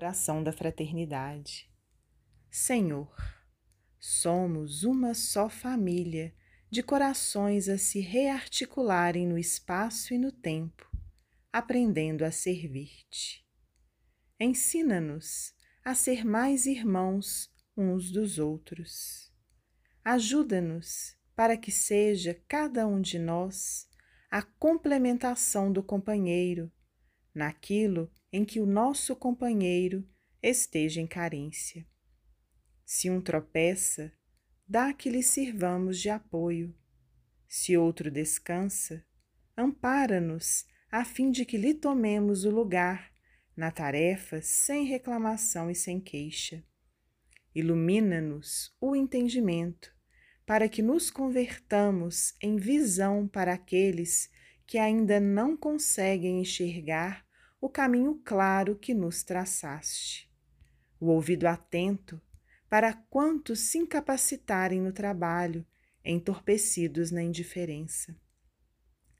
Oração da Fraternidade. Senhor, somos uma só família de corações a se rearticularem no espaço e no tempo, aprendendo a servir-te. Ensina-nos a ser mais irmãos uns dos outros. Ajuda-nos para que seja cada um de nós a complementação do companheiro naquilo em que o nosso companheiro esteja em carência. Se um tropeça, dá que lhe sirvamos de apoio. Se outro descansa, ampara-nos a fim de que lhe tomemos o lugar na tarefa sem reclamação e sem queixa. Ilumina-nos o entendimento, para que nos convertamos em visão para aqueles que ainda não conseguem enxergar o caminho claro que nos traçaste. O ouvido atento para quantos se incapacitarem no trabalho, entorpecidos na indiferença.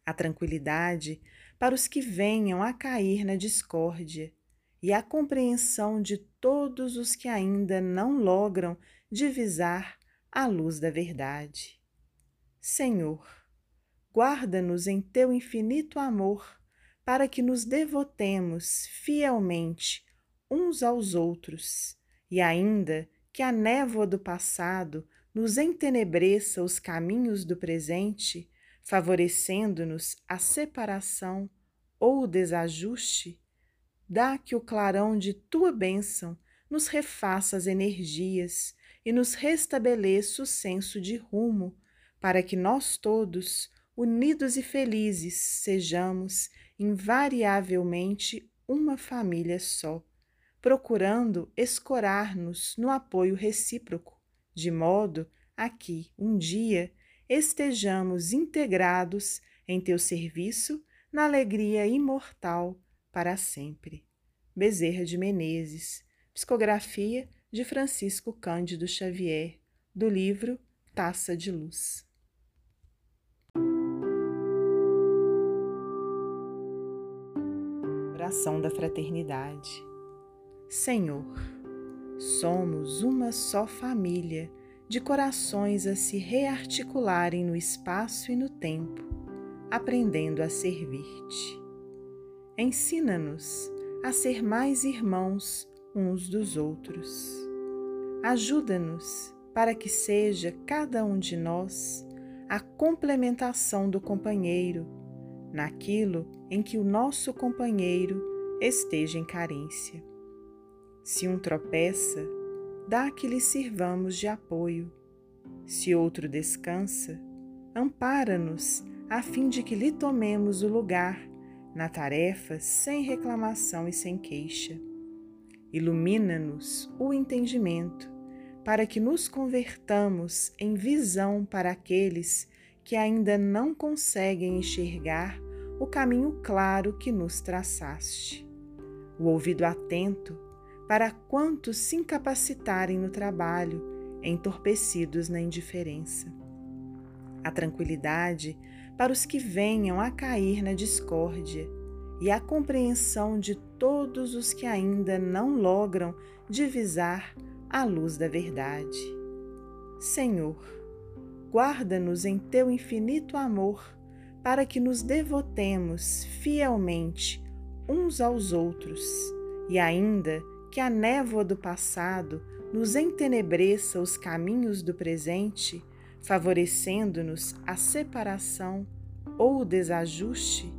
A tranquilidade para os que venham a cair na discórdia e a compreensão de todos os que ainda não logram divisar a luz da verdade. Senhor, guarda-nos em teu infinito amor para que nos devotemos fielmente uns aos outros. E ainda que a névoa do passado nos entenebreça os caminhos do presente, favorecendo-nos a separação ou o desajuste, dá que o clarão de tua bênção nos refaça as energias e nos restabeleça o senso de rumo, para que nós todos, unidos e felizes, sejamos invariavelmente uma família só, procurando escorar-nos no apoio recíproco, de modo a que, um dia, estejamos integrados em teu serviço na alegria imortal para sempre. Bezerra de Menezes, psicografia de Francisco Cândido Xavier, do livro Taça de Luz. Oração da Fraternidade. Senhor, somos uma só família de corações a se rearticularem no espaço e no tempo, aprendendo a servir-te. Ensina-nos a ser mais irmãos uns dos outros. Ajuda-nos para que seja cada um de nós a complementação do companheiro naquilo em que o nosso companheiro esteja em carência. Se um tropeça, dá que lhe sirvamos de apoio. Se outro descansa, ampara-nos a fim de que lhe tomemos o lugar na tarefa sem reclamação e sem queixa. Ilumina-nos o entendimento, para que nos convertamos em visão para aqueles que ainda não conseguem enxergar o caminho claro que nos traçaste. O ouvido atento para quantos se incapacitarem no trabalho, entorpecidos na indiferença. A tranquilidade para os que venham a cair na discórdia e a compreensão de todos os que ainda não logram divisar a luz da verdade. Senhor, guarda-nos em teu infinito amor, para que nos devotemos fielmente uns aos outros, e ainda que a névoa do passado nos entenebreça os caminhos do presente, favorecendo-nos a separação ou o desajuste,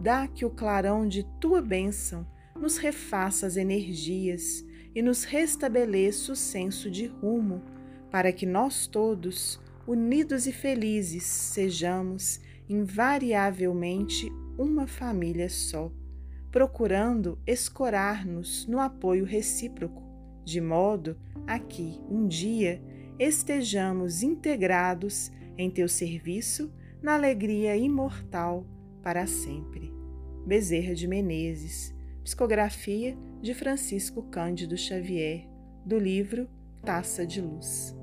dá que o clarão de tua bênção nos refaça as energias e nos restabeleça o senso de rumo, para que nós todos, unidos e felizes sejamos invariavelmente uma família só, procurando escorar-nos no apoio recíproco, de modo a que, um dia, estejamos integrados em teu serviço na alegria imortal para sempre. Bezerra de Menezes, psicografia de Francisco Cândido Xavier, do livro Taça de Luz.